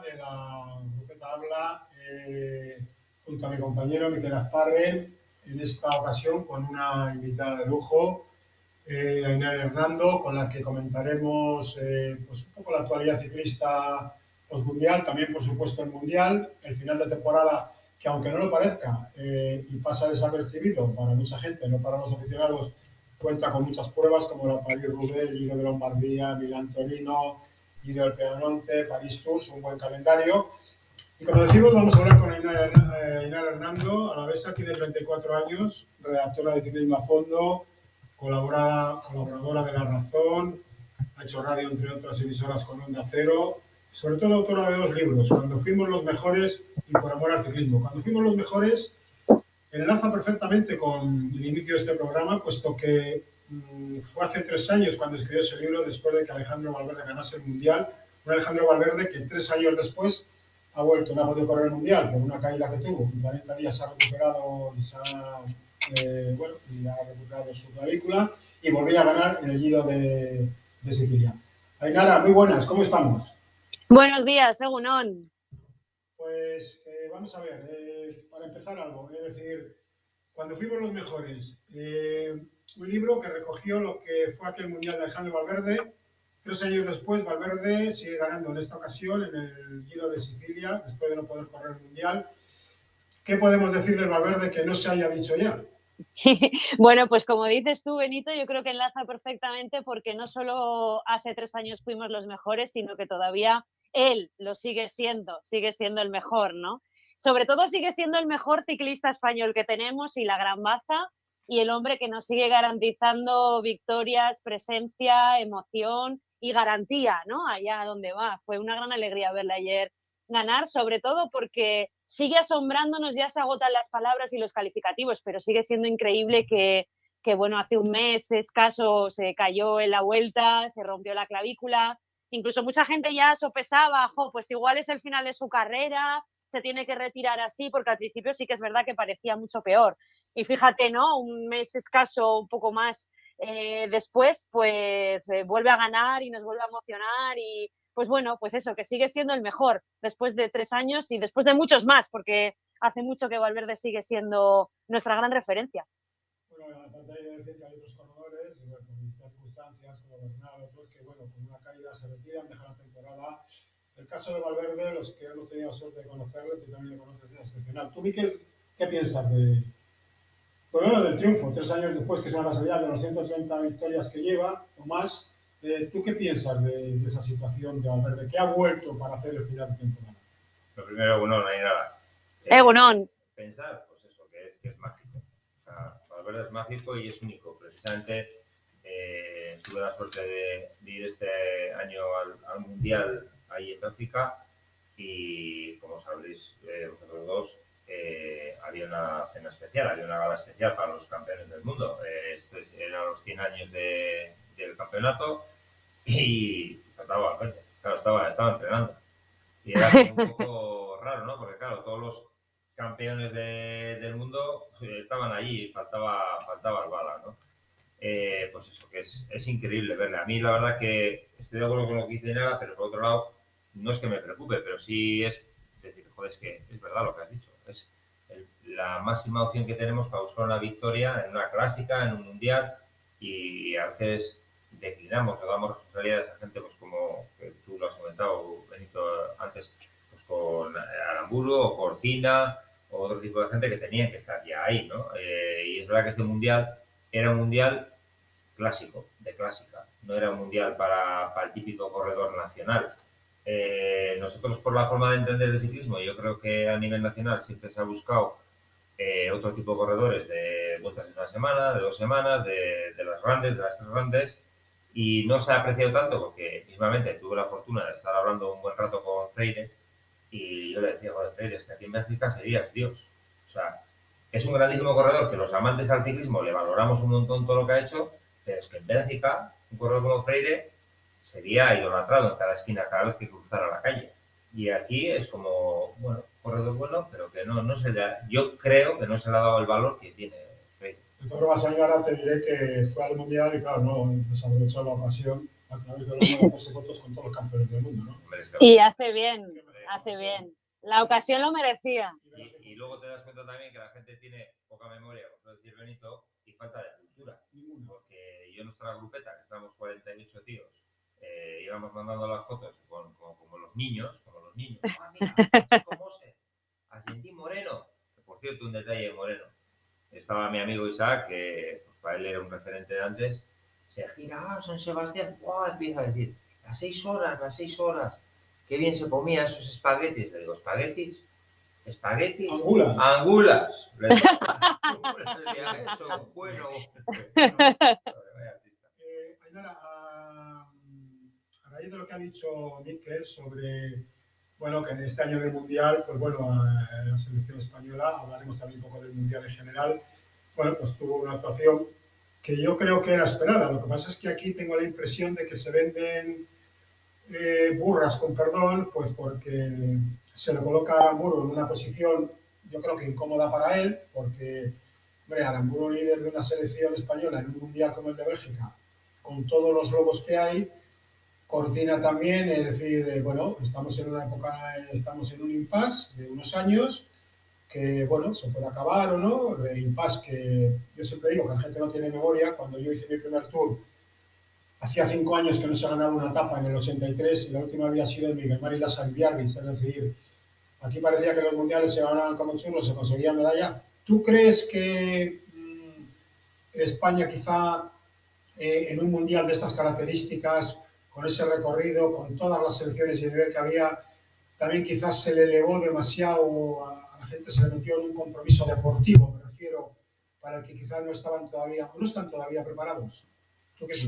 de la Habla eh, junto a mi compañero Miquel Asparre, en esta ocasión con una invitada de lujo, eh, Ainara Hernando, con la que comentaremos eh, pues un poco la actualidad ciclista postmundial, también por supuesto el mundial, el final de temporada que aunque no lo parezca eh, y pasa desapercibido para mucha gente, no para los aficionados, cuenta con muchas pruebas como la París-Roubaix, Giro de Lombardía, Milán-Torino, Giro del Pedemonte, París-Tours, un buen calendario. Y como decimos, vamos a hablar con Ainara, eh, Hernando, a la vez tiene 34 años, redactora de Ciclismo a Fondo, colaboradora de La Razón, ha hecho radio entre otras emisoras con Onda Cero, sobre todo autora de dos libros, Cuando fuimos los mejores y Por amor al ciclismo. Cuando fuimos los mejores enlaza perfectamente con el inicio de este programa, puesto que fue hace tres años cuando escribió ese libro, después de que Alejandro Valverde ganase el Mundial. Un Alejandro Valverde que tres años después ha vuelto, ha podido correr el Mundial por una caída que tuvo. En 40 días se ha recuperado y, se ha, eh, bueno, y ha recuperado su clavícula y volvía a ganar en el Giro de, de Sicilia. Ainara, muy buenas, ¿cómo estamos? Buenos días, Egunon. Pues eh, vamos a ver, eh, para empezar algo, es decir, cuando fuimos los mejores, un libro que recogió lo que fue aquel Mundial de Alejandro Valverde. Tres años después, Valverde sigue ganando en esta ocasión en el Giro de Sicilia, después de no poder correr el Mundial. ¿Qué podemos decir del Valverde que no se haya dicho ya? bueno, pues como dices tú, Benito, yo creo que enlaza perfectamente porque no solo hace tres años fuimos los mejores, sino que todavía él lo sigue siendo, sigue siendo el mejor, ¿no? Sobre todo sigue siendo el mejor ciclista español que tenemos y la gran baza y el hombre que nos sigue garantizando victorias, presencia, emoción y garantía, ¿no? Allá donde va. Fue una gran alegría verle ayer ganar, sobre todo porque sigue asombrándonos, ya se agotan las palabras y los calificativos, pero sigue siendo increíble que, bueno, hace un mes escaso se cayó en la vuelta, se rompió la clavícula, incluso mucha gente ya sopesaba, pues igual es el final de su carrera, se tiene que retirar así, porque al principio sí que es verdad que parecía mucho peor. Y fíjate, ¿no? Un mes escaso, un poco más eh, después, pues eh, vuelve a ganar y nos vuelve a emocionar y pues bueno, pues eso, que sigue siendo el mejor después de tres años y después de muchos más, porque hace mucho que Valverde sigue siendo nuestra gran referencia. Bueno, aparte de decir que hay otros corredores, bueno, circunstancias como Bernal, otros que, bueno, con una caída se retiran, dejan la temporada. El caso de Valverde, los que hemos tenido la suerte de conocerle, tú también lo conoces, es excepcional. ¿Tú, Miquel, qué piensas de, bueno, del triunfo? Tres años después, que es una casualidad de los 130 victorias que lleva, o más. Eh, ¿Tú qué piensas de, de, esa situación de Valverde? ¿Qué ha vuelto para hacer el final de temporada? Lo primero, bueno, no hay nada. Eh, Pensar, pues eso, que, que es mágico. O sea, Valverde es mágico y es único. Precisamente eh, tuve la suerte de, de ir este año al, al, Mundial ahí en Bélgica y, como sabréis eh, vosotros dos, eh, había una cena especial, había una gala especial para los campeones del mundo. Eh, estos eran los 100 años de, del campeonato y faltaba, pues, claro, estaba, estaba entrenando. Y era un poco raro, ¿no? Porque, claro, todos los campeones de, del mundo estaban allí y faltaba, faltaba el bala, ¿no? Eh, pues eso, que es, es, increíble verle. A mí la verdad que estoy de acuerdo con lo que dice Nara, pero por otro lado, no es que me preocupe, pero sí es decir, joder, es que es verdad lo que has dicho. La máxima opción que tenemos para buscar una victoria en una clásica, en un mundial, y a veces declinamos o damos responsabilidad a esa gente, pues como tú lo has comentado, Benito, antes, pues con Aramburu o Cortina o otro tipo de gente que tenían que estar ya ahí, ¿no? Eh, y es verdad que este mundial era un mundial clásico, de clásica, no era un mundial para, para el típico corredor nacional. Eh, nosotros, por la forma de entender el ciclismo, yo creo que a nivel nacional siempre se ha buscado eh, otro tipo de corredores de vueltas de una semana, de dos semanas, de, de las grandes, de las tres grandes, y no se ha apreciado tanto porque mismamente tuve la fortuna de estar hablando un buen rato con Freire y yo le decía, joder, Freire, es que aquí en Bélgica serías Dios. O sea, es un grandísimo corredor que los amantes al ciclismo le valoramos un montón todo lo que ha hecho, pero es que en Bélgica un corredor como Freire sería idolatrado en cada esquina cada vez que cruzara la calle. Y aquí es como, bueno, corredor bueno, pero que no, no se le ha, yo creo que no se le ha dado el valor que tiene. De todas ahora te diré que fue al Mundial y claro, no desaprovechó la ocasión a través de los hacerse fotos con todos los campeones del mundo, ¿no? Y hace bien, hace bien. La ocasión lo merecía. Y, luego te das cuenta también que la gente tiene poca memoria, por decir Benito, y falta de cultura. Porque yo en nuestra grupeta, que estamos 48 tíos, eh, íbamos mandando las fotos con, como los niños, como los niños. Ah, mira, como se, Moreno, que por cierto, un detalle Moreno. Estaba mi amigo Isaac, que pues, para él era un referente de antes, se gira, ah, San Sebastián, empieza a decir, las seis horas, las seis horas, qué bien se comía esos espaguetis. Le digo, ¿espaguetis? ¿Espaguetis? Angulas. Angulas. Eso, bueno. Eh, a, raíz de lo que ha dicho Miquel sobre, bueno, que en este año del Mundial, pues bueno, la selección hablaremos también un poco del Mundial en general, bueno, pues tuvo una actuación que yo creo que era esperada. Lo que pasa es que aquí tengo la impresión de que se venden eh, burras, con perdón, pues porque se le coloca a Aramburu en una posición, yo creo que incómoda para él, porque, hombre, Aramburu, líder de una selección española en un mundial como el de Bélgica, con todos los lobos que hay, coordina también, es decir, eh, bueno, estamos en una época, estamos en un impasse de unos años, que, bueno, se puede acabar o no, de impasse que yo siempre digo que la gente no tiene memoria, cuando yo hice mi primer tour, Hacía cinco años que no se ganaba una etapa en el 83 y la última había sido en Miguel Mar San Biarritz, es decir, aquí parecía que los mundiales se ganaban como churros, se conseguía medalla. ¿Tú crees que mm, España quizá eh, en un mundial de estas características, con ese recorrido, con todas las selecciones y el nivel que había, también quizás se le elevó demasiado, a, la gente se metió en un compromiso deportivo, me refiero, para el que quizás no estaban todavía, no están todavía preparados?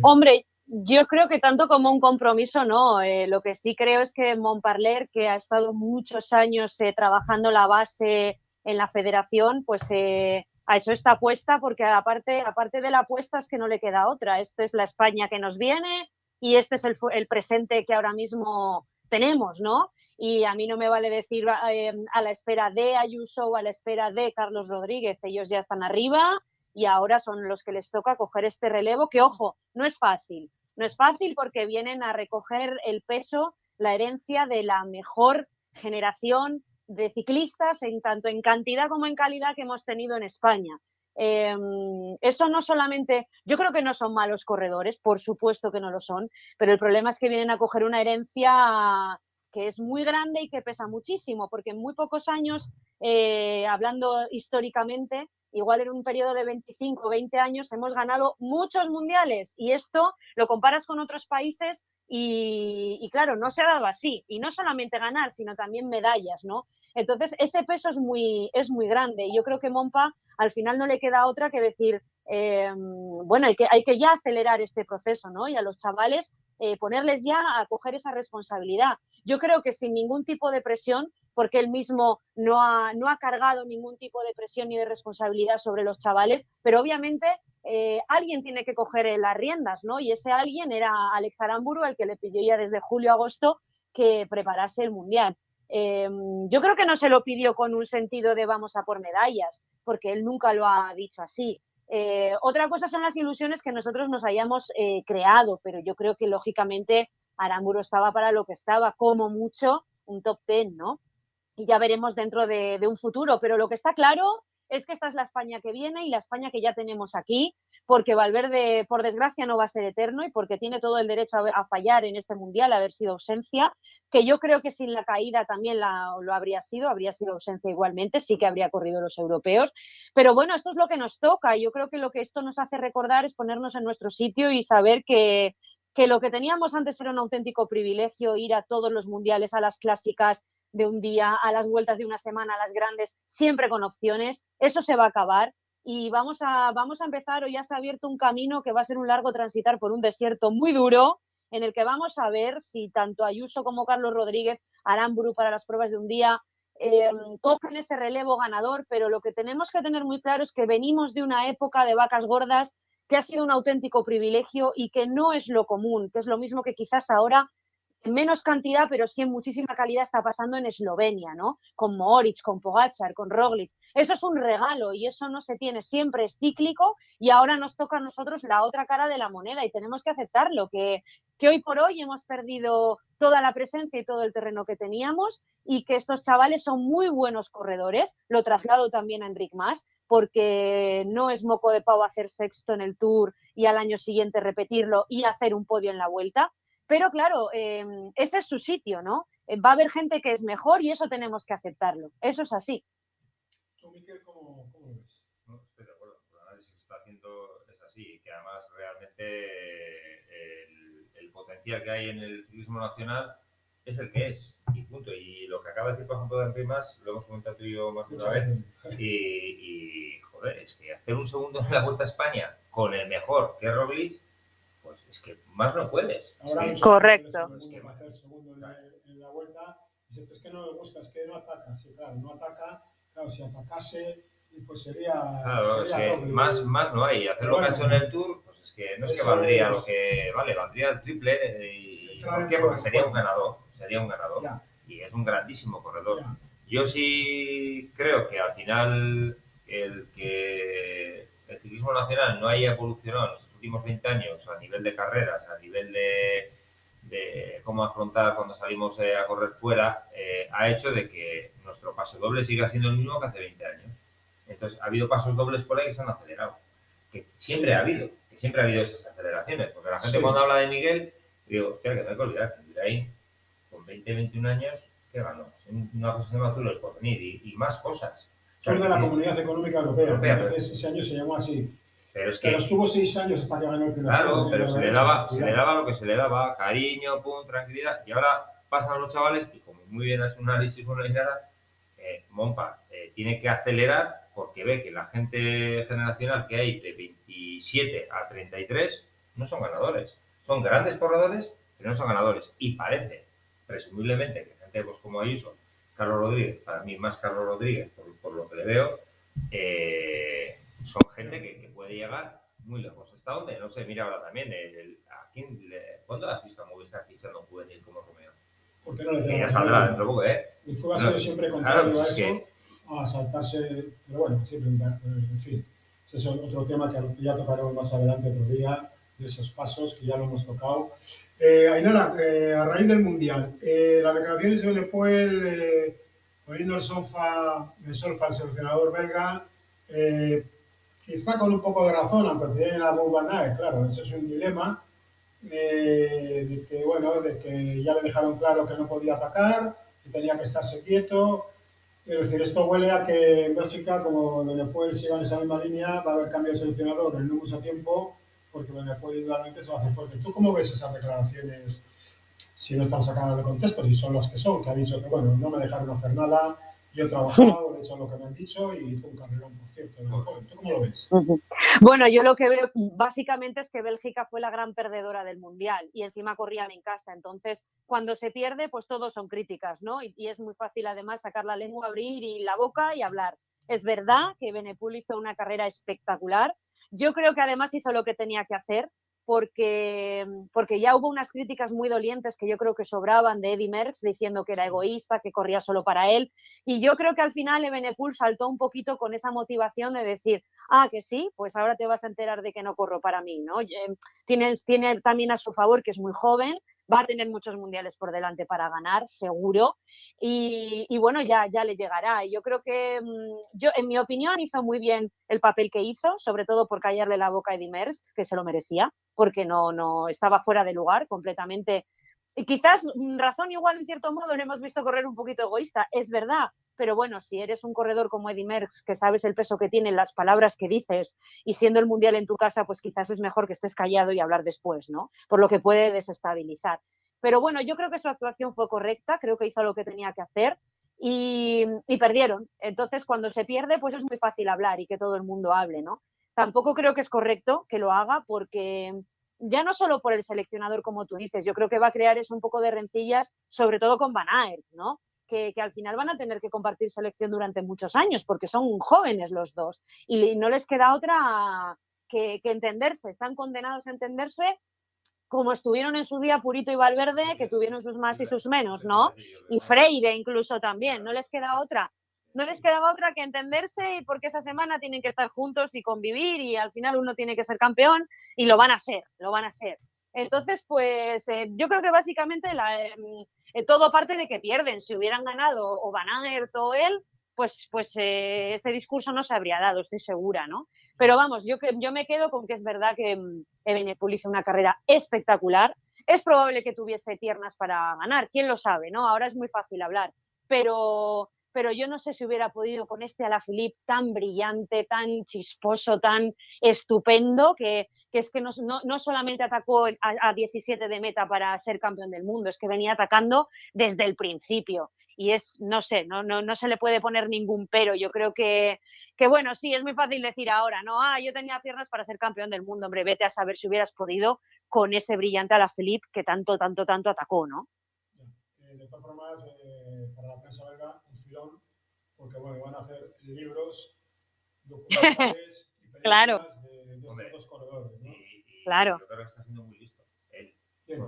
Hombre, yo creo que tanto como un compromiso, no. Eh, lo que sí creo es que Montparler, que ha estado muchos años eh, trabajando la base en la federación, pues eh, ha hecho esta apuesta porque aparte, aparte de la apuesta es que no le queda otra. Esta es la España que nos viene y este es el, el presente que ahora mismo tenemos, ¿no? Y a mí no me vale decir a la espera de Ayuso o a la espera de Carlos Rodríguez, ellos ya están arriba y ahora son los que les toca coger este relevo, que ojo, no es fácil. No es fácil porque vienen a recoger el peso, la herencia de la mejor generación de ciclistas, en tanto en cantidad como en calidad que hemos tenido en España. Em, eso no solamente, yo creo que no son malos corredores, por supuesto que no lo son, pero el problema es que vienen a coger una herencia que es muy grande y que pesa muchísimo, porque en muy pocos años, eh, hablando históricamente, igual en un periodo de 25 o 20 años hemos ganado muchos mundiales y esto lo comparas con otros países y, claro, no se ha dado así. Y no solamente ganar, sino también medallas, ¿no? Entonces, ese peso es muy, es muy grande y yo creo que Mompa al final no le queda otra que decir, em, bueno, hay que, ya acelerar este proceso, ¿no? Y a los chavales eh, ponerles ya a coger esa responsabilidad. Yo creo que sin ningún tipo de presión porque él mismo no ha, cargado ningún tipo de presión ni de responsabilidad sobre los chavales, pero obviamente eh, alguien tiene que coger las riendas, ¿no? Y ese alguien era Alex Aramburu, el que le pidió ya desde julio a agosto que preparase el Mundial. Em, yo creo que no se lo pidió con un sentido de vamos a por medallas, porque él nunca lo ha dicho así. Eh, otra cosa son las ilusiones que nosotros nos hayamos eh, creado, pero yo creo que lógicamente Aramburu estaba para lo que estaba, como mucho un top ten, ¿no? y ya veremos dentro de, un futuro. Pero lo que está claro es que esta es la España que viene y la España que ya tenemos aquí, porque Valverde, por desgracia, no va a ser eterno y porque tiene todo el derecho a, fallar en este mundial, a haber sido ausencia, que yo creo que sin la caída también lo habría sido, habría sido ausencia igualmente, sí que habría corrido los europeos. Pero bueno, esto es lo que nos toca. y Yo creo que lo que esto nos hace recordar es ponernos en nuestro sitio y saber que lo que teníamos antes era un auténtico privilegio, ir a todos los mundiales, a las clásicas, de un día, a las vueltas de una semana, a las grandes, siempre con opciones. Eso se va a acabar y vamos a, vamos a empezar, o ya se ha abierto un camino que va a ser un largo transitar por un desierto muy duro, en el que vamos a ver si tanto Ayuso como Carlos Rodríguez harán para las pruebas de un día, em, cogen ese relevo ganador, pero lo que tenemos que tener muy claro es que venimos de una época de vacas gordas que ha sido un auténtico privilegio y que no es lo común, que es lo mismo que quizás ahora en menos cantidad, pero sí en muchísima calidad está pasando en Eslovenia, ¿no? Con Mohoric, con Pogachar, con Roglic. Eso es un regalo y eso no se tiene, siempre es cíclico y ahora nos toca a nosotros la otra cara de la moneda y tenemos que aceptarlo, que, que hoy por hoy hemos perdido toda la presencia y todo el terreno que teníamos y que estos chavales son muy buenos corredores. Lo traslado también a Enric Mas, porque no es moco de pavo hacer sexto en el Tour y al año siguiente repetirlo y hacer un podio en la vuelta. Pero claro, em, ese es su sitio, ¿no? Eh, va a haber gente que es mejor y eso tenemos que aceptarlo. Eso es así. ¿Tú, Miquel, cómo, cómo lo ves? No, estoy de acuerdo. El análisis que está haciendo es así, que además realmente el, el potencial que hay en el ciclismo nacional es el que es, y punto. Y lo que acaba de decir, por ejemplo, de Enrimas, lo hemos comentado tú y yo más de una vez, y, y, joder, es que hacer un segundo en la Vuelta a España con el mejor, que es Roglic, es que más no puedes. Ahora que, Correcto. quieren ser segundo, hacer segundo en la, en la vuelta. Dice, es que no me gusta, es que no ataca. Sí, claro, no ataca. Claro, si atacase, pues sería. claro, es que más, más no hay. Hacer lo que ha hecho en el Tour, pues es que no es que valdría es. lo que vale, valdría el triple. eh, ¿Y por qué? Porque sería un ganador. Sería un ganador. Ya, Y es un grandísimo corredor. ya. Yo sí creo que al final el que el ciclismo nacional no haya evolucionado últimos 20 años a nivel de carreras, a nivel de, de cómo afrontar cuando salimos eh, a correr fuera, eh, ha hecho de que nuestro paso doble siga siendo el mismo que hace 20 años. Entonces, ha habido pasos dobles por ahí que se han acelerado. Que siempre ha habido, que siempre ha habido esas aceleraciones. Porque la gente Sí. cuando habla de Miguel, digo, hostia, que no hay que olvidar que ahí con 20, 21 años, ¿qué ganó? Una que Tour del Porvenir y, y más cosas. Tour de la que- Comunidad Económica Europea. Europea, Entonces, ese año se llamó así. Pero es que, Pero estuvo seis años hasta que ganó el primer claro, pero se le, daba, se le daba lo que se le daba, cariño, pum, tranquilidad. Y ahora pasan los chavales, y como muy bien hecho un análisis nada, eh, Monpa eh, tiene que acelerar porque ve que la gente generacional que hay de 27 a 33 no son ganadores. Son grandes corredores, pero no son ganadores. Y parece, presumiblemente, que gente pues, como Ayuso, Carlos Rodríguez, para mí más Carlos Rodríguez, por, por lo que le veo, eh, son gente que, que puede llegar muy lejos. ¿Hasta dónde? No sé, mira ahora también, el, el- ¿a quién le- ¿cuándo has visto a Movistar fichando un juvenil como Romeo? ¿Por qué no le Que ya saldrá dentro de poco, ¿eh? Ha sido Claro, siempre claro, contrario pues a es eso, a saltarse, pero bueno, siempre, en fin, ese es otro tema que ya tocaremos más adelante otro día, de esos pasos que ya lo hemos tocado. Eh, Ainara, eh, a raíz del Mundial, eh, las declaraciones de Lepuel eh, poniendo el solfa, el solfa al seleccionador belga, eh, quizá con un poco de razón, aunque tiene la nave, claro, eso es un dilema, eh, de que bueno, de que ya le dejaron claro que no podía atacar, que tenía que estarse quieto. Es decir, esto huele a que en Bélgica, como Benepuel siga en esa misma línea, va a haber cambio de seleccionador en no mucho tiempo, porque Benepuel igualmente se va a hacer fuerte. ¿Tú cómo ves esas declaraciones si no están sacadas de contexto, si son las que son? Que ha dicho que, bueno, no me dejaron hacer nada, yo he trabajado, he hecho lo que me han dicho y hizo un carrerón, por cierto. ¿Tú cómo lo ves? Bueno, yo lo que veo básicamente es que Bélgica fue la gran perdedora del Mundial y encima corrían en casa. Entonces, cuando se pierde, pues todos son críticas, ¿no? Y, y es muy fácil además sacar la lengua, abrir y la boca y hablar. Es verdad que Benepul hizo una carrera espectacular. Yo creo que además hizo lo que tenía que hacer porque, porque ya hubo unas críticas muy dolientes que yo creo que sobraban de Eddie Merckx diciendo que era egoísta, que corría solo para él. Y yo creo que al final Ebenepul saltó un poquito con esa motivación de decir, ah, que sí, pues ahora te vas a enterar de que no corro para mí, ¿no? Eh, Tiene, tiene también a su favor que es muy joven, va a tener muchos mundiales por delante para ganar, seguro, y, y bueno, ya, ya le llegará. Yo creo que, mm, yo, en mi opinión, hizo muy bien el papel que hizo, sobre todo por callarle la boca a Eddie Merckx, que se lo merecía, porque no, no estaba fuera de lugar completamente. Y quizás mm, razón igual, en cierto modo, le hemos visto correr un poquito egoísta, es verdad, pero bueno, si eres un corredor como Eddie Merckx, que sabes el peso que tienen las palabras que dices y siendo el mundial en tu casa, pues quizás es mejor que estés callado y hablar después, ¿no? Por lo que puede desestabilizar. Pero bueno, yo creo que su actuación fue correcta, creo que hizo lo que tenía que hacer y, y perdieron. Entonces, cuando se pierde, pues es muy fácil hablar y que todo el mundo hable, ¿no? Tampoco creo que es correcto que lo haga porque ya no solo por el seleccionador, como tú dices, yo creo que va a crear eso un poco de rencillas, sobre todo con Van Aert, ¿no? Que, que, al final van a tener que compartir selección durante muchos años, porque son jóvenes los dos y no les queda otra que, que entenderse, están condenados a entenderse como estuvieron en su día Purito y Valverde, que tuvieron sus más y sus menos, ¿no? Y Freire incluso también, no les queda otra. No les quedaba otra que entenderse y porque esa semana tienen que estar juntos y convivir y al final uno tiene que ser campeón y lo van a ser, lo van a ser. Entonces, pues eh, yo creo que básicamente eh, todo parte de que pierden. Si hubieran ganado o Van Aert o él, pues, pues eh, ese discurso no se habría dado, estoy segura, ¿no? Pero vamos, yo, yo me quedo con que es verdad que mm, Ebenepul hizo una carrera espectacular. Es probable que tuviese piernas para ganar, quién lo sabe, ¿no? Ahora es muy fácil hablar, pero, pero yo no sé si hubiera podido con este Alaphilippe tan brillante, tan chisposo, tan estupendo, que, es que no, solamente atacó a, 17 de meta para ser campeón del mundo, es que venía atacando desde el principio. Y es, no sé, no, se le puede poner ningún pero. Yo creo que, que, bueno, sí, es muy fácil decir ahora, ¿no? Ah, yo tenía piernas para ser campeón del mundo. Hombre, vete a saber si hubieras podido con ese brillante Alaphilippe que tanto, tanto, tanto atacó, ¿no? Eh, de todas formas, eh, para la prensa belga, filón, porque bueno, van a hacer libros, documentales y películas claro. de, de estos dos corredores. ¿no? Y, y Claro. Yo creo que está siendo muy listo. Él, ¿Quién?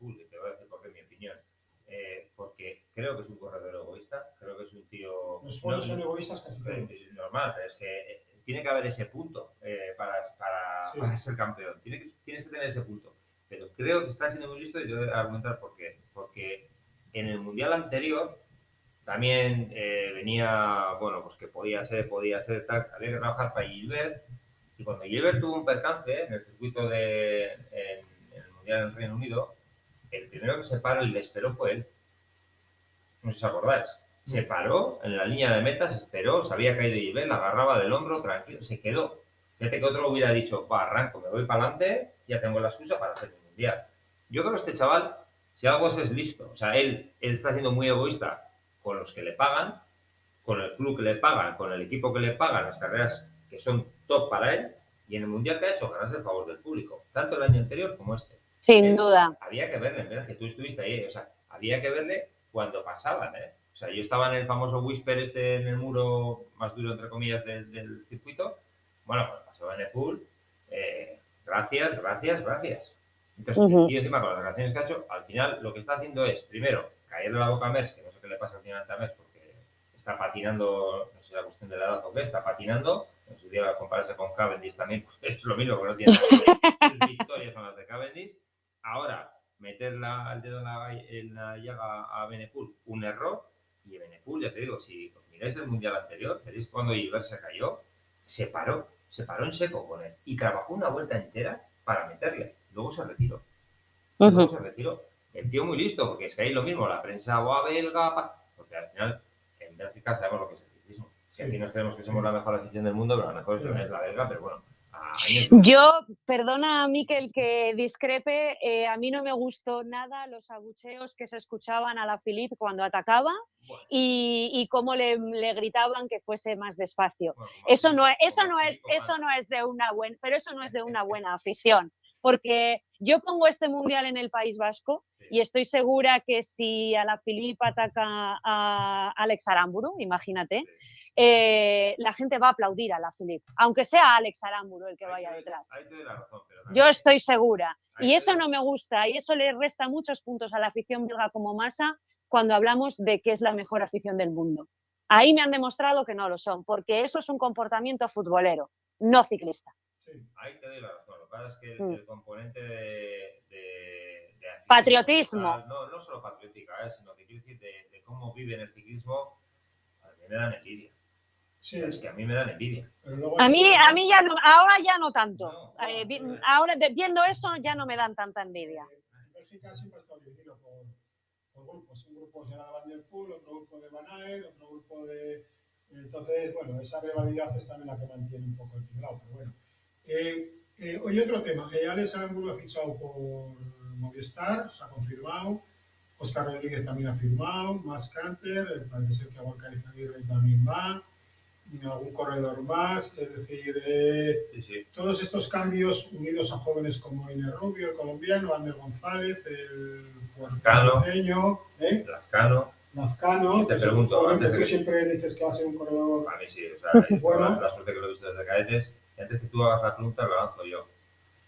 Bull, te voy a decir por qué mi opinión. Eh, porque creo que es un corredor egoísta, creo que es un tío. Los buenos no- son egoístas casi Eh, todos. Es normal, pero es que eh, tiene que haber ese punto eh, para, para, Sí. para ser campeón. Tiene que- tienes que tener ese punto. Pero creo que está siendo muy listo y te voy a argumentar por qué. Porque en el mundial anterior también eh, venía, bueno, pues que podía ser, podía ser tal, había que trabajar para Gilbert. Y cuando Gilbert tuvo un percance en el circuito de, en, en el mundial en Reino Unido, el primero que se paró y le esperó fue él. No sé si os acordáis. Se paró en la línea de meta, se esperó, se había caído Gilbert, la agarraba del hombro, tranquilo, se quedó. Fíjate que otro hubiera dicho, va, arranco, me voy para adelante, ya tengo la excusa para hacer el mundial. Yo creo que este chaval, si algo es, es listo. O sea, él, él está siendo muy egoísta con los que le pagan, con el club que le pagan, con el equipo que le pagan, las carreras que son top para él, y en el mundial que ha hecho, ganarse el favor del público, tanto el año anterior como este Sin Eh, duda. había que verle, ¿verdad? Que tú estuviste ahí, o sea, había que verle cuando pasaban, ¿eh? O sea, yo estaba en el famoso whisper este en el muro más duro, entre comillas, del, del circuito. Bueno, cuando pasó en el pool, eh, gracias, gracias, gracias. Entonces, Ujú. el tío encima con las declaraciones que ha hecho, al final lo que está haciendo es, primero, caerle la boca a Mers, que no le pasa al final a Mers, porque está patinando, no sé la cuestión de la edad o qué, está patinando. En su día compararse con Cavendish también, pues es lo mismo, que no tiene nada. Sus victorias son las de Cavendish. Ahora, meter la- el dedo en la, en la llaga a Benepul, un error. Y Benepul, ya te digo, si os miráis el mundial anterior, veréis cuando Gilbert se cayó, se paró, se paró en seco con él y trabajó una vuelta entera para meterle. Luego se retiró. Luego Ujú. se retiró. El tío muy listo, porque es que ahí lo mismo, la prensa o belga, porque al final en Bélgica sabemos lo que es el ciclismo. Si aquí nos creemos que somos la mejor afición del mundo, pero la mejor es la belga, pero bueno, a. Yo, perdona a Miquel que discrepe, eh, a mí no me gustó nada los abucheos que se escuchaban a la Philippe cuando atacaba Bueno, y, y cómo le, le gritaban que fuese más despacio. bueno, Eso no es, eso no es, eso no es de una buena, pero eso no es de una buena afición, porque yo pongo este mundial en el País Vasco y estoy segura que si a la Philippe ataca a Alex Aramburu, imagínate, eh, la gente va a aplaudir a la Philippe, aunque sea Alex Aramburu el que vaya detrás. Yo estoy segura. Y eso no me gusta y eso le resta muchos puntos a la afición belga como masa cuando hablamos de que es la mejor afición del mundo. Ahí me han demostrado que no lo son, porque eso es un comportamiento futbolero, no ciclista. Sí. Ahí te doy la razón. Pasa es que el, Mm. el componente de, de- de Patriotismo. No, no solo patriótica, ¿eh? sino que quiero decir de, de cómo viven el ciclismo, a mí me dan envidia. Sí, Es que a mí me dan envidia. A mí, a mí ya no, ahora ya no tanto. No, Eh, vi- no, no. ahora viendo eso ya no me dan tanta envidia. En Bélgica siempre ha estado dividido por, por grupos. Un grupo será de Van der Poel, otro grupo de Van otro grupo de... Entonces, bueno, esa rivalidad es también la que mantiene un poco el tinglado, pero bueno. Eh, eh, oye, otro tema. Eh, Alex Aramburu ha fichado por Movistar, se ha confirmado. Oscar Rodríguez también ha firmado. Más Canter, eh, parece ser que Aguacar Aguirre también va. Y algún corredor más. Es decir, eh, Sí, sí. todos estos cambios unidos a jóvenes como Ine Rubio, el colombiano, Ander González, el puertorriqueño, ¿eh? Lazcano, Lazcano, te pregunto, antes que de tú que- siempre dices que va a ser un corredor. a mí sí. O sea, eh, Bueno. la, la suerte que lo he visto desde cadetes. Antes que tú hagas la pregunta, la lanzo yo.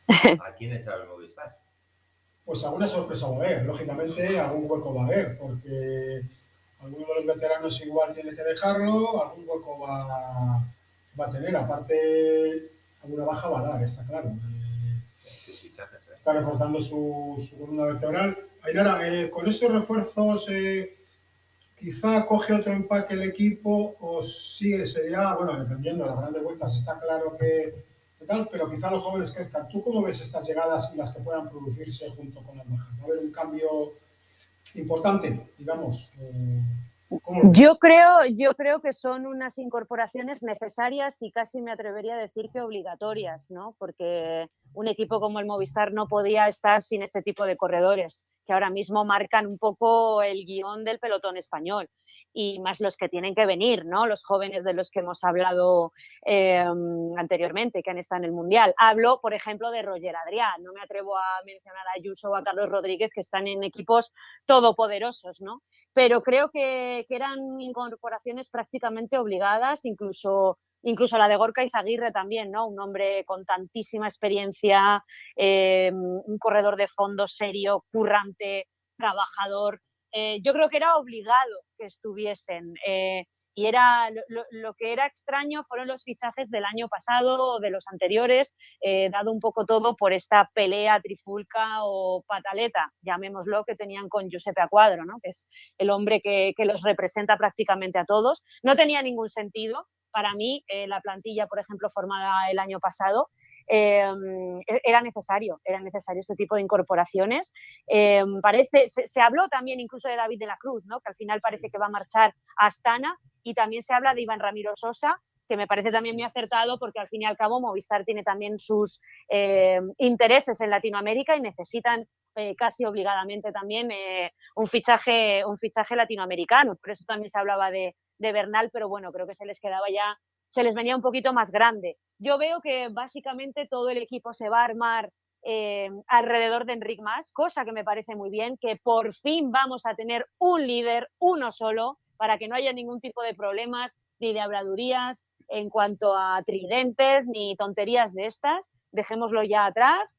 ¿A quién echar el Movistar? pues alguna sorpresa va a haber. Lógicamente, algún hueco va a haber, porque alguno de los veteranos igual tiene que dejarlo, algún hueco va, va a tener. Aparte, alguna baja va a dar, está claro. está reforzando su, su columna vertebral. Ainara, eh, con estos refuerzos, eh, quizá coge otro empaque el equipo o sigue, sería, bueno, dependiendo de las grandes vueltas, está claro que, tal, pero quizá los jóvenes crezcan. ¿Tú cómo ves estas llegadas y las que puedan producirse junto con las bajas? ¿Va a haber un cambio importante, digamos? Yo creo, yo creo que son unas incorporaciones necesarias y casi me atrevería a decir que obligatorias, ¿no? Porque un equipo como el Movistar no podía estar sin este tipo de corredores que ahora mismo marcan un poco el guion del pelotón español y más los que tienen que venir, ¿no? Los jóvenes de los que hemos hablado eh, anteriormente, que han estado en el Mundial. Hablo, por ejemplo, de Roger Adrián. No me atrevo a mencionar a Ayuso o a Carlos Rodríguez, que están en equipos todopoderosos, ¿no? Pero creo que, que eran incorporaciones prácticamente obligadas, incluso incluso la de Gorka Izaguirre también, ¿no? Un hombre con tantísima experiencia, eh, un corredor de fondo serio, currante, trabajador. Eh, yo creo que era obligado que estuviesen. Eh, y era lo, que era extraño fueron los fichajes del año pasado o de los anteriores, dado un poco todo por esta pelea trifulca o pataleta, llamémoslo, que tenían con Giuseppe Acuadro, ¿no? que es el hombre que, que los representa prácticamente a todos. No tenía ningún sentido, para mí, la plantilla, por ejemplo, formada el año pasado, Em, e-, era necesario, era necesario este tipo de incorporaciones. Em, parece, se, habló también incluso de David de la Cruz, ¿no? que al final parece que va a marchar a Astana, y también se habla de Iván Ramiro Sosa, que me parece también muy acertado porque al fin y al cabo Movistar tiene también sus em, intereses en Latinoamérica y necesitan eh, casi obligadamente también eh, un, fichaje, un fichaje latinoamericano. Por eso también se hablaba de, de Bernal, pero bueno, creo que se les quedaba ya se les venía un poquito más grande. Yo veo que básicamente todo el equipo se va a armar eh, alrededor de Enric Mas, cosa que me parece muy bien, que por fin vamos a tener un líder, uno solo, para que no haya ningún tipo de problemas ni de habladurías en cuanto a tridentes ni tonterías de estas. Dejémoslo ya atrás.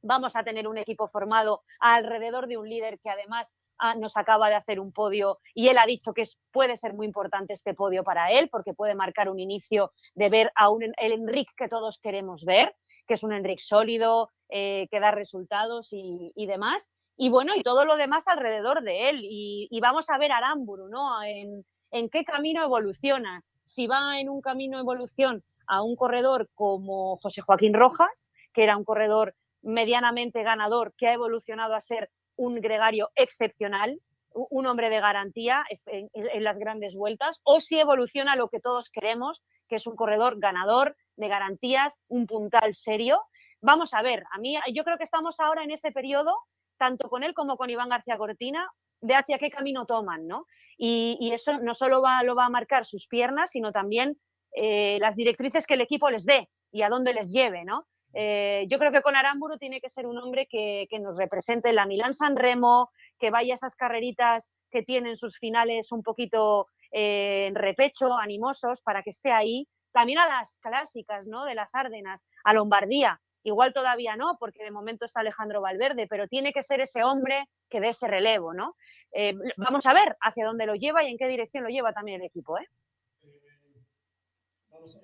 Vamos a tener un equipo formado alrededor de un líder que además Ah, nos acaba de hacer un podio y él ha dicho que puede ser muy importante este podio para él porque puede marcar un inicio de ver a un, el Enric que todos queremos ver, que es un Enric sólido, eh, que da resultados y, demás. Y bueno, y todo lo demás alrededor de él. Y, vamos a ver a Aramburu, ¿no? En, en qué camino evoluciona. Si va en un camino de evolución a un corredor como José Joaquín Rojas, que era un corredor medianamente ganador, que ha evolucionado a ser un gregario excepcional, un hombre de garantía en, las grandes vueltas, o si evoluciona lo que todos queremos, que es un corredor ganador de garantías, un puntal serio. Vamos a ver, a mí yo creo que estamos ahora en ese periodo, tanto con él como con Iván García Cortina, de hacia qué camino toman, ¿no? Y, eso no solo va, lo va a marcar sus piernas, sino también eh, las directrices que el equipo les dé y a dónde les lleve, ¿no? Eh, yo creo que con Aramburu tiene que ser un hombre que, nos represente la Milán San Remo, que vaya a esas carreritas que tienen sus finales un poquito eh, en repecho, animosos, para que esté ahí. También a las clásicas, ¿no? De las Árdenas, a Lombardía. Igual todavía no, porque de momento está Alejandro Valverde, pero tiene que ser ese hombre que dé ese relevo, ¿no? Eh, vamos a ver hacia dónde lo lleva y en qué dirección lo lleva también el equipo, ¿eh? vamos,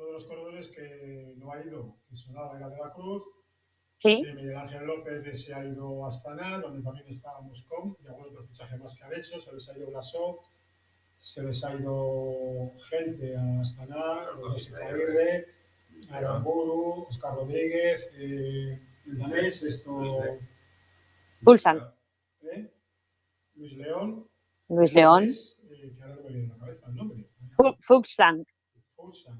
uno de los corredores que no ha ido, que sonaba era de la Cruz. Sí. De Miguel Ángel López se ha ido a Astana, donde también está Moscón y algún otro fichaje más que han hecho. Se les ha ido Blasó, se les ha ido gente a Astana, José Aguirre, Aramburu, Oscar Rodríguez, eh, el danés, esto. Pulsan. ¿Eh? Luis León. Luis León. eh, que ahora no me viene a la cabeza el nombre.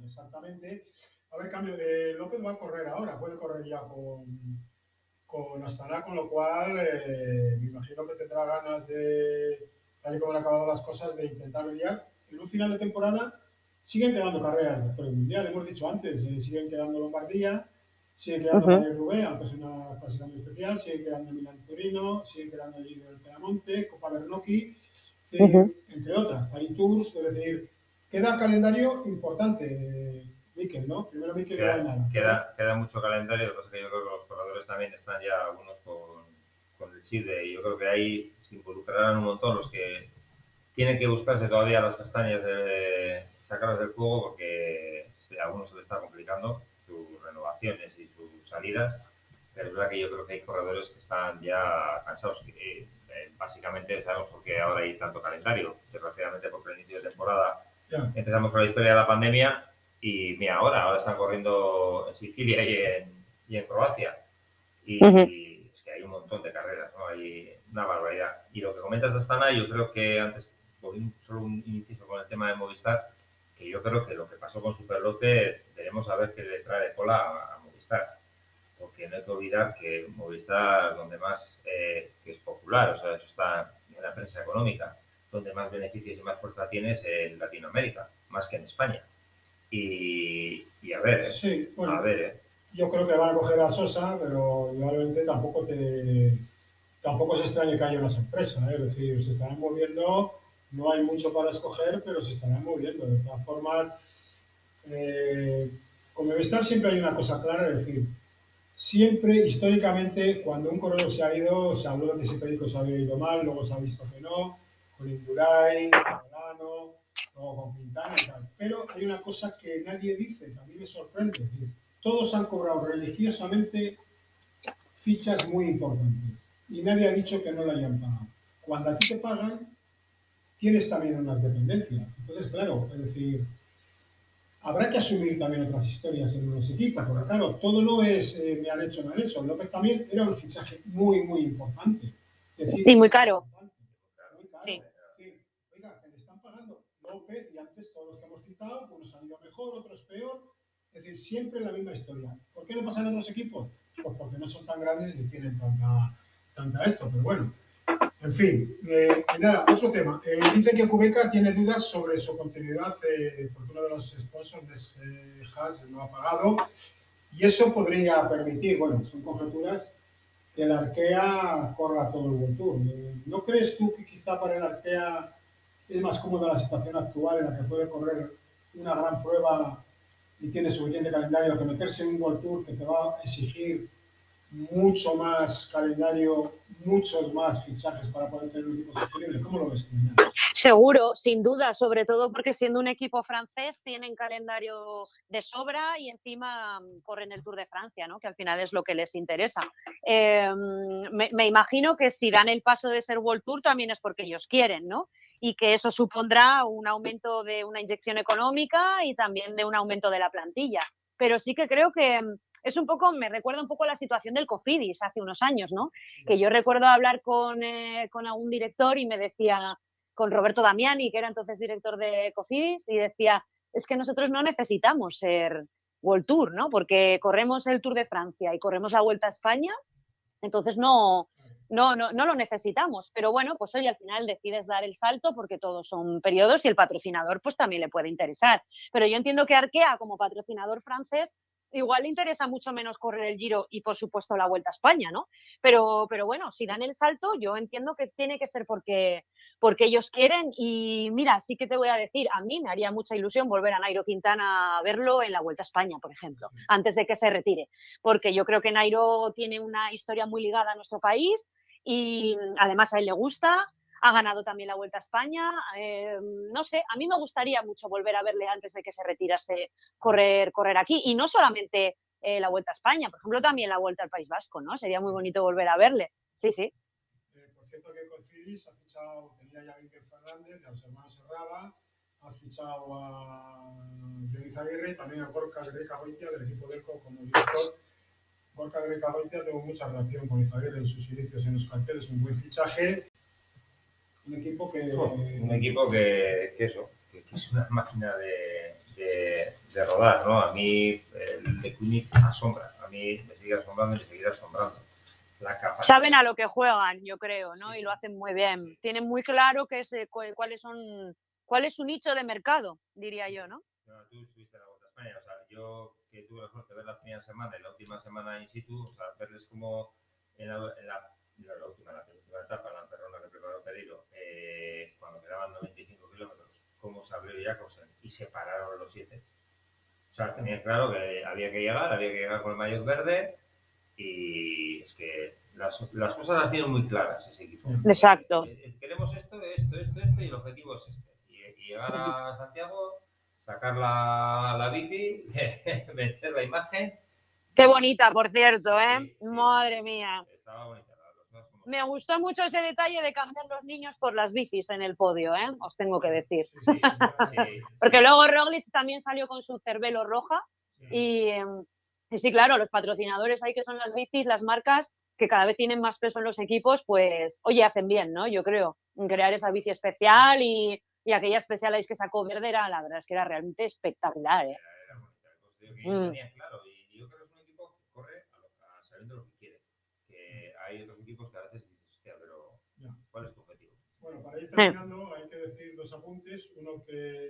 Exactamente. A ver, cambio, de López va a correr ahora, puede correr ya con, con Astana, con lo cual eh, me imagino que tendrá ganas de, tal y como han acabado las cosas, de intentar lidiar. En un final de temporada siguen quedando carreras después del Mundial, hemos dicho antes, eh, siguen quedando Lombardía, sigue quedando uh Rubén, aunque es una clásica muy especial, sigue quedando Milan Torino, sigue quedando allí el Pedamonte, Copa Bernocchi, entre otras, Paris Tours, es decir, Queda calendario importante, Miquel, ¿no? Primero Miquel queda, queda, queda, mucho calendario, lo que yo creo que los corredores también están ya algunos con el chip de, yo creo que ahí se involucrarán un montón los que tienen que buscarse todavía las castañas de sacarlas del fuego porque a algunos se les está complicando sus renovaciones y sus salidas. Pero es verdad que yo creo que hay corredores que están ya cansados. Que, eh, básicamente sabemos por qué ahora hay tanto calendario. Desgraciadamente porque el inicio de temporada empezamos con la historia de la pandemia y mira ahora, ahora están corriendo en Sicilia y en, y en Croacia. Y, es que hay un montón de carreras, ¿no? Hay una barbaridad. Y lo que comentas de Astana, yo creo que antes, solo un inicio con el tema de Movistar, que yo creo que lo que pasó con Superlote, veremos a ver qué le trae cola a, Movistar. Porque no hay que olvidar que Movistar, donde más eh, que es popular, o sea, eso está en la prensa económica, donde más beneficios y más fuerza tienes en Latinoamérica, más que en España. Y, a ver, ¿eh? sí, bueno, a ver, ¿eh? yo creo que van a coger a Sosa, pero igualmente tampoco te tampoco se extraña que haya una sorpresa, ¿eh? es decir, se estarán moviendo no hay mucho para escoger, pero se estarán moviendo. De todas formas, eh, con Movistar siempre hay una cosa clara, es decir, siempre, históricamente, cuando un corredor se ha ido, se habló de que ese perico se había ido mal, luego se ha visto que no, Solano, luego con Quintana y tal. Pero hay una cosa que nadie dice, que a mí me sorprende, es decir, todos han cobrado religiosamente fichas muy importantes y nadie ha dicho que no lo hayan pagado. Cuando a ti te pagan, tienes también unas dependencias. Entonces, claro, es decir, habrá que asumir también otras historias en los equipos, porque claro, todo lo es eh, me han hecho, me han hecho. López también era un fichaje muy, muy importante. sí, muy caro. Muy caro. Sí. oiga, que le están pagando López y antes todos los que hemos citado, unos han ido mejor, otros peor. Es decir, siempre la misma historia. ¿Por qué no pasan otros equipos? Pues porque no son tan grandes ni tienen tanta, tanta esto. Pero bueno, en fin, eh, nada, otro tema. Eh, dice que Cubeca tiene dudas sobre su continuidad eh, porque uno de los sponsors, eh, Haas, lo ha pagado. Y eso podría permitir, bueno, son conjeturas, que el Arkea corra todo el World Tour. ¿No crees tú que quizá para el Arkea es más cómoda la situación actual en la que puede correr una gran prueba y tiene suficiente calendario que meterse en un World Tour que te va a exigir mucho más calendario, muchos más fichajes para poder tener un equipo sostenible. ¿Cómo lo ves Seguro, sin duda, sobre todo porque siendo un equipo francés tienen calendario de sobra y encima mm, corren el Tour de Francia, ¿no? que al final es lo que les interesa. Em, me, imagino que si dan el paso de ser World Tour también es porque ellos quieren, ¿no? Y que eso supondrá un aumento de una inyección económica y también de un aumento de la plantilla. Pero sí que creo que mm, es un poco, me recuerda un poco a la situación del Cofidis hace unos años, ¿no? Que yo recuerdo hablar con, eh, con algún director y me decía, con Roberto Damiani, que era entonces director de Cofidis, y decía, es que nosotros no necesitamos ser World Tour, ¿no? Porque corremos el Tour de Francia y corremos la Vuelta a España, entonces no, no, no, no lo necesitamos. Pero bueno, pues hoy al final decides dar el salto porque todos son periodos y el patrocinador pues también le puede interesar. Pero yo entiendo que Arkea como patrocinador francés igual le interesa mucho menos correr el Giro y por supuesto la Vuelta a España, ¿no? Pero, pero bueno, si dan el salto, yo entiendo que tiene que ser porque, porque ellos quieren y mira, sí que te voy a decir, a mí me haría mucha ilusión volver a Nairo Quintana a verlo en la Vuelta a España, por ejemplo, antes de que se retire, porque yo creo que Nairo tiene una historia muy ligada a nuestro país y además a él le gusta, ha ganado también la Vuelta a España. Eh, no sé, a mí me gustaría mucho volver a verle antes de que se retirase correr, correr aquí. Y no solamente eh, la Vuelta a España, por ejemplo, también la Vuelta al País Vasco, ¿no? Sería muy bonito volver a verle. Sí, sí. Eh, por cierto, que Cocidis ha fichado, tenía ya Víctor Fernández, a los hermanos Serraba, ha fichado a Denis Aguirre también a Gorka Greca Goitia del equipo ECO como director. Gorka Greca Goitia tengo mucha relación con Izaguirre en sus inicios en los carteles, un buen fichaje un equipo que... un equipo que, eso, que, es una máquina de, de, rodar, ¿no? A mí el de Queenie asombra, a mí me sigue asombrando y me seguirá asombrando. La Saben a lo que juegan, yo creo, ¿no? Y lo hacen muy bien. Tienen muy claro que es, cuáles son, cuál es su nicho de mercado, diría yo, ¿no? no tú estuviste en la Vuelta a España, o sea, yo que tuve la suerte de ver la primera semana y la última semana in situ, o sea, verles como en la, en la, la última, la última etapa, la perrona que preparó Pereiro, eh, cuando quedaban 95 kilómetros, cómo se abrió Jacobsen y se pararon los siete. O sea, tenía claro que había que llegar, había que llegar con el mayor verde y es que las, las cosas las tienen muy claras ese equipo. Exacto. Eh, eh, Queremos esto, esto, esto, esto y el objetivo es este. Y, y llegar a Santiago, sacar la, la bici, meter la imagen. Qué bonita, por cierto, ¿eh? Sí, sí. Madre mía. Estaba bonita. Me gustó mucho ese detalle de cambiar los niños por las bicis en el podio, ¿eh? Os tengo que decir. Sí, sí, Porque luego Roglic también salió con su cervelo roja sí. y, y sí, claro, los patrocinadores ahí que son las bicis, las marcas que cada vez tienen más peso en los equipos, pues, oye, hacen bien, ¿no? Yo creo, en crear esa bici especial y, y aquella especial que sacó Verde era, la verdad es que era realmente espectacular, ¿eh? Era, era bonita. Pues digo que ellos Mm. tenían claro. Y yo creo que es un equipo que corre a lo, a sabiendo lo que quiere. Que hay otros equipos que a veces dices, hostia, pero Ya. ¿cuál es tu objetivo? Bueno, para ir terminando, hay que decir dos apuntes. Uno, que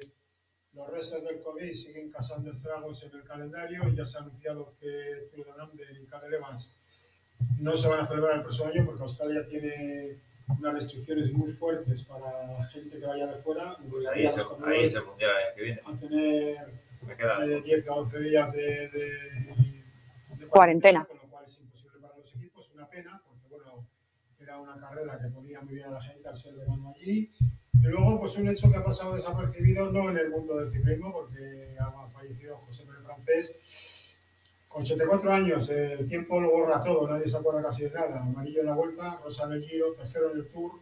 los restos del COVID siguen causando estragos en el calendario. Ya se ha anunciado que Tour de Nam de Cadel Evans no se van a celebrar el próximo año porque Australia tiene unas restricciones muy fuertes para gente que vaya de fuera. Pues ahí es, el- ahí corredores es el mundial el que viene. a tener Me queda. eh, 10 a 11 días de, de- de Cuarentena lo cual es imposible para los equipos. Una pena, porque bueno, era una carrera que ponía muy bien a la gente al ser verano allí. Y luego, pues un hecho que ha pasado desapercibido, no en el mundo del ciclismo, porque ha fallecido José Manuel Francés. Con 84 años, el tiempo lo borra todo, nadie se acuerda casi de nada. Amarillo en la vuelta, rosa en el giro, tercero en el Tour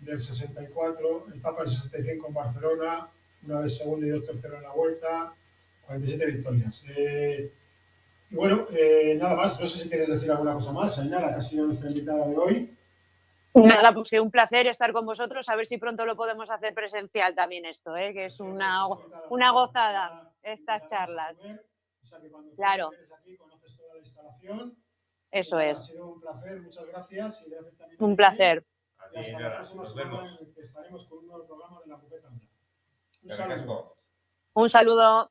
del 64, etapa del 65 en Barcelona, una vez segundo y dos tercero en la vuelta, 47 victorias. Eh, y bueno, eh, nada más, no sé si quieres decir alguna cosa más, Ainara, que ha sido nuestra invitada de hoy. Nada, pues que un placer estar con vosotros, a ver si pronto lo podemos hacer presencial también esto, ¿eh? que es una, una gozada estas charlas. O sea que cuando Claro. aquí conoces toda la instalación. Eso Ha es, sido un placer, muchas gracias. Y gracias también a un placer. Y hasta la próxima semana en que estaremos con un nuevo programa de la Cupeta. Un saludo. Un saludo.